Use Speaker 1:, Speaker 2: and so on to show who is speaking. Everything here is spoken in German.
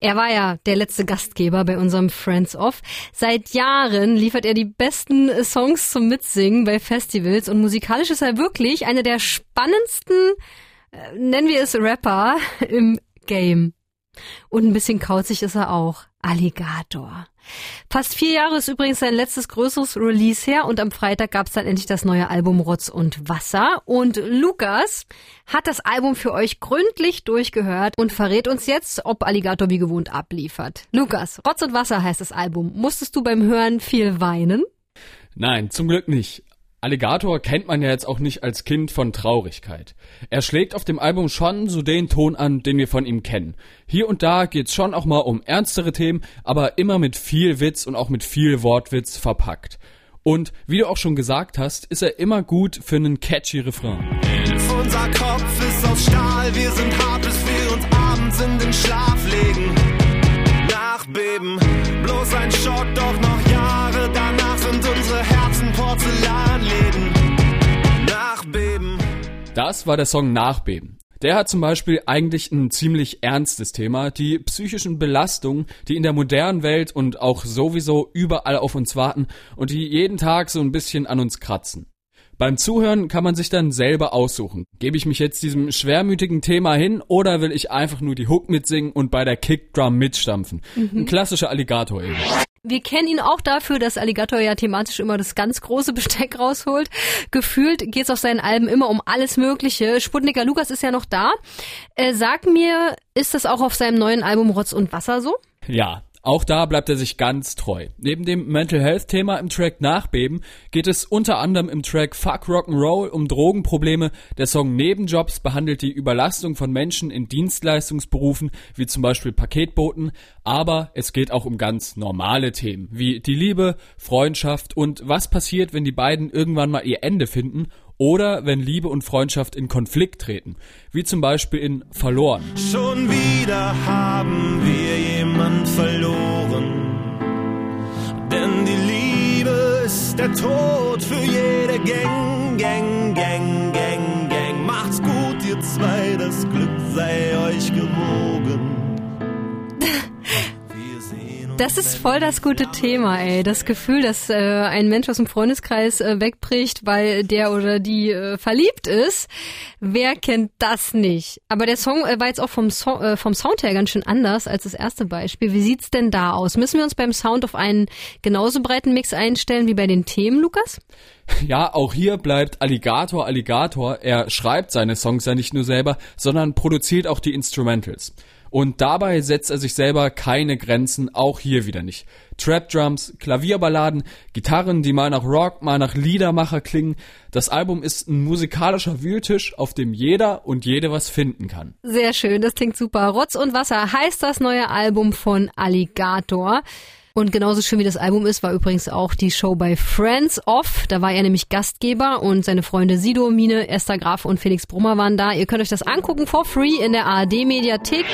Speaker 1: Er war ja der letzte Gastgeber bei unserem Friends Off. Seit Jahren liefert er die besten Songs zum Mitsingen bei Festivals und musikalisch ist er wirklich einer der spannendsten, äh, nennen wir es Rapper im Game. Und ein bisschen kauzig ist er auch. Alligator. Fast vier Jahre ist übrigens sein letztes größeres Release her und am Freitag gab es dann endlich das neue Album Rotz und Wasser. Und Lukas hat das Album für euch gründlich durchgehört und verrät uns jetzt, ob Alligator wie gewohnt abliefert. Lukas, Rotz und Wasser heißt das Album. Musstest du beim Hören viel weinen?
Speaker 2: Nein, zum Glück nicht. Alligator kennt man ja jetzt auch nicht als Kind von Traurigkeit. Er schlägt auf dem Album schon so den Ton an, den wir von ihm kennen. Hier und da geht's schon auch mal um ernstere Themen, aber immer mit viel Witz und auch mit viel Wortwitz verpackt. Und wie du auch schon gesagt hast, ist er immer gut für einen catchy Refrain.
Speaker 3: Unser Kopf ist aus Stahl, wir sind hart, bis wir uns abends in den Schlaf legen. Nachbeben, bloß ein Shot, doch noch
Speaker 2: Das war der Song Nachbeben. Der hat zum Beispiel eigentlich ein ziemlich ernstes Thema, die psychischen Belastungen, die in der modernen Welt und auch sowieso überall auf uns warten und die jeden Tag so ein bisschen an uns kratzen. Beim Zuhören kann man sich dann selber aussuchen. Gebe ich mich jetzt diesem schwermütigen Thema hin oder will ich einfach nur die Hook mitsingen und bei der Kickdrum mitstampfen? Mhm. Ein klassischer Alligator eben.
Speaker 1: Wir kennen ihn auch dafür, dass Alligator ja thematisch immer das ganz große Besteck rausholt. Gefühlt geht es auf seinen Alben immer um alles Mögliche. Sputniker Lukas ist ja noch da. Äh, sag mir, ist das auch auf seinem neuen Album Rotz und Wasser so?
Speaker 2: Ja, auch da bleibt er sich ganz treu. Neben dem Mental Health Thema im Track Nachbeben geht es unter anderem im Track Fuck Rock'n'Roll um Drogenprobleme. Der Song Nebenjobs behandelt die Überlastung von Menschen in Dienstleistungsberufen, wie zum Beispiel Paketboten. Aber es geht auch um ganz normale Themen, wie die Liebe, Freundschaft und was passiert, wenn die beiden irgendwann mal ihr Ende finden oder wenn Liebe und Freundschaft in Konflikt treten, wie zum Beispiel in Verloren.
Speaker 3: Schon wieder haben wir jemand verloren, denn die Liebe ist der Tod für jede Gang, Gang, Gang, Gang, Gang. Macht's gut, ihr zwei, das Glück sei euch gewogen.
Speaker 1: Das ist voll das gute Thema, ey. Das Gefühl, dass äh, ein Mensch aus dem Freundeskreis äh, wegbricht, weil der oder die äh, verliebt ist. Wer kennt das nicht? Aber der Song äh, war jetzt auch vom, so äh, vom Sound her ganz schön anders als das erste Beispiel. Wie sieht's denn da aus? Müssen wir uns beim Sound auf einen genauso breiten Mix einstellen wie bei den Themen, Lukas?
Speaker 2: Ja, auch hier bleibt Alligator Alligator. Er schreibt seine Songs ja nicht nur selber, sondern produziert auch die Instrumentals. Und dabei setzt er sich selber keine Grenzen, auch hier wieder nicht. Trap-Drums, Klavierballaden, Gitarren, die mal nach Rock, mal nach Liedermacher klingen. Das Album ist ein musikalischer Wühltisch, auf dem jeder und jede was finden kann.
Speaker 1: Sehr schön, das klingt super. Rotz und Wasser heißt das neue Album von Alligator. Und genauso schön wie das Album ist, war übrigens auch die Show bei Friends Off. Da war er nämlich Gastgeber und seine Freunde Sido, Mine, Esther Graf und Felix Brummer waren da. Ihr könnt euch das angucken for free in der ARD Mediathek.